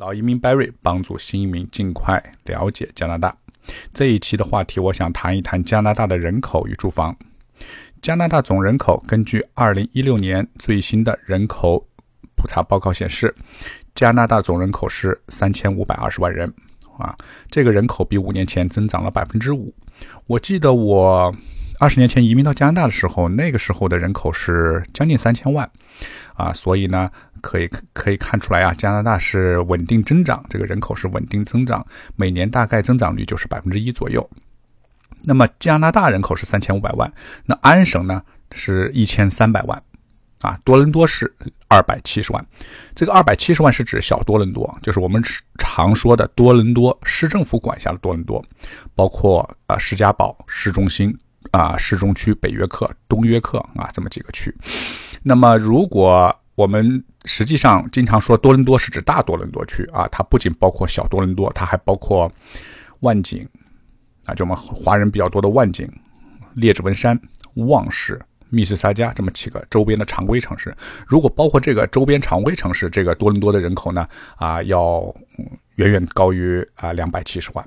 老移民 Barry 帮助新移民尽快了解加拿大。这一期的话题，我想谈一谈加拿大的人口与住房。加拿大总人口根据2016年最新的人口普查报告显示，加拿大总人口是3520万人啊，这个人口比五年前增长了百分之五。我记得我二十年前移民到加拿大的时候，那个时候的人口是将近三千万啊，所以呢。可以可以看出来啊，加拿大是稳定增长，这个人口是稳定增长，每年大概增长率就是百分之一左右。那么加拿大人口是三千五百万，那安省呢是一千三百万，啊，多伦多是二百七十万。这个二百七十万是指小多伦多，就是我们常说的多伦多市政府管辖的多伦多，包括啊施加堡市中心啊市中区、北约克、东约克啊这么几个区。那么如果我们实际上经常说多伦多是指大多伦多区啊，它不仅包括小多伦多，它还包括万景啊，就我们华人比较多的万景、列治文山、旺市、密斯萨加这么几个周边的常规城市。如果包括这个周边常规城市，这个多伦多的人口呢啊，要远远高于啊两百七十万。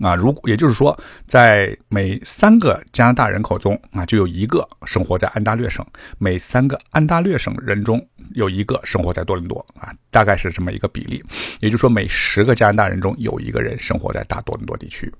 啊，如果也就是说，在每三个加拿大人口中啊，就有一个生活在安大略省；每三个安大略省人中有一个生活在多伦多啊，大概是这么一个比例。也就是说，每十个加拿大人中有一个人生活在大多伦多地区。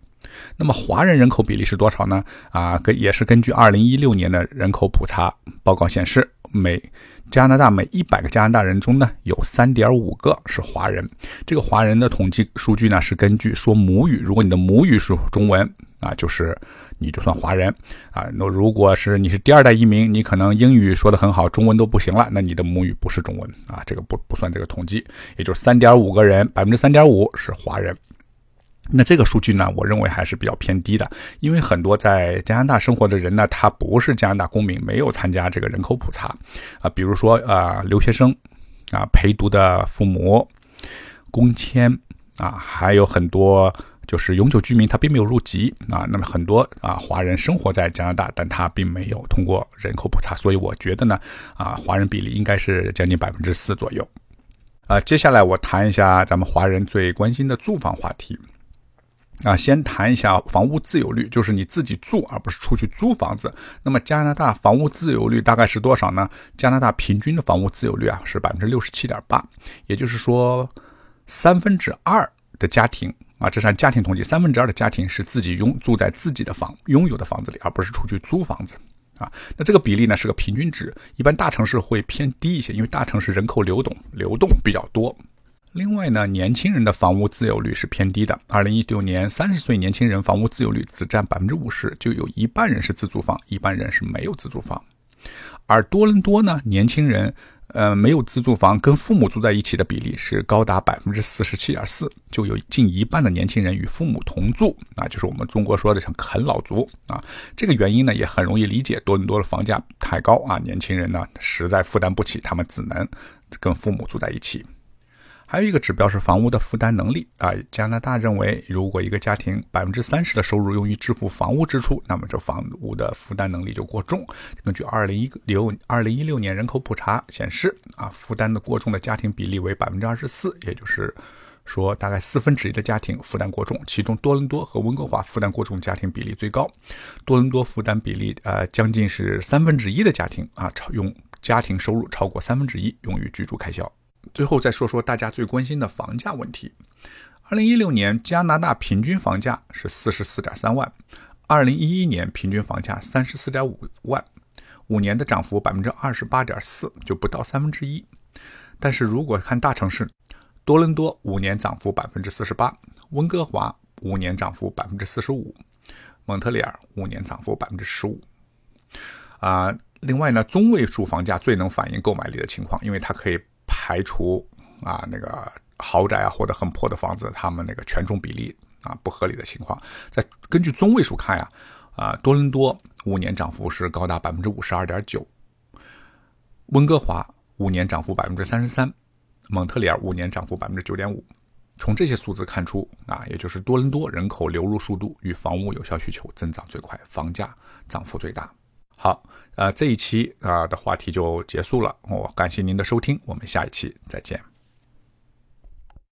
那么，华人人口比例是多少呢？啊，根也是根据二零一六年的人口普查报告显示，每加拿大每一百个加拿大人中呢，有三点五个是华人。这个华人的统计数据呢，是根据说母语，如果你的母语是中文啊，就是你就算华人啊。那如果是你是第二代移民，你可能英语说的很好，中文都不行了，那你的母语不是中文啊，这个不不算这个统计。也就是三点五个人，百分之三点五是华人。那这个数据呢，我认为还是比较偏低的，因为很多在加拿大生活的人呢，他不是加拿大公民，没有参加这个人口普查啊，比如说啊留学生啊陪读的父母、工签啊，还有很多就是永久居民，他并没有入籍啊。那么很多啊华人生活在加拿大，但他并没有通过人口普查，所以我觉得呢啊华人比例应该是将近百分之四左右。啊，接下来我谈一下咱们华人最关心的住房话题。啊，先谈一下房屋自有率，就是你自己住而不是出去租房子。那么加拿大房屋自有率大概是多少呢？加拿大平均的房屋自有率啊是百分之六十七点八，也就是说三分之二的家庭啊，这是按家庭统计，三分之二的家庭是自己拥住在自己的房拥有的房子里，而不是出去租房子啊。那这个比例呢是个平均值，一般大城市会偏低一些，因为大城市人口流动流动比较多。另外呢，年轻人的房屋自有率是偏低的。二零一六年，三十岁年轻人房屋自有率只占百分之五十，就有一半人是自住房，一半人是没有自住房。而多伦多呢，年轻人呃没有自住房，跟父母住在一起的比例是高达百分之四十七点四，就有近一半的年轻人与父母同住，啊，就是我们中国说的像啃老族啊。这个原因呢，也很容易理解，多伦多的房价太高啊，年轻人呢实在负担不起，他们只能跟父母住在一起。还有一个指标是房屋的负担能力啊。加拿大认为，如果一个家庭百分之三十的收入用于支付房屋支出，那么这房屋的负担能力就过重。根据二零一六二零一六年人口普查显示，啊，负担的过重的家庭比例为百分之二十四，也就是说，大概四分之一的家庭负担过重。其中，多伦多和温哥华负担过重家庭比例最高。多伦多负担比例呃，将近是三分之一的家庭啊，超用家庭收入超过三分之一用于居住开销。最后再说说大家最关心的房价问题。二零一六年加拿大平均房价是四十四点三万，二零一一年平均房价三十四点五万，五年的涨幅百分之二十八点四，就不到三分之一。但是如果看大城市，多伦多五年涨幅百分之四十八，温哥华五年涨幅百分之四十五，蒙特利尔五年涨幅百分之十五。啊，另外呢，中位数房价最能反映购买力的情况，因为它可以。排除啊那个豪宅啊或者很破的房子，他们那个权重比例啊不合理的情况，在根据中位数看呀，啊多伦多五年涨幅是高达百分之五十二点九，温哥华五年涨幅百分之三十三，蒙特利尔五年涨幅百分之九点五。从这些数字看出啊，也就是多伦多人口流入速度与房屋有效需求增长最快，房价涨幅最大。好，呃，这一期啊的话题就结束了。我感谢您的收听，我们下一期再见。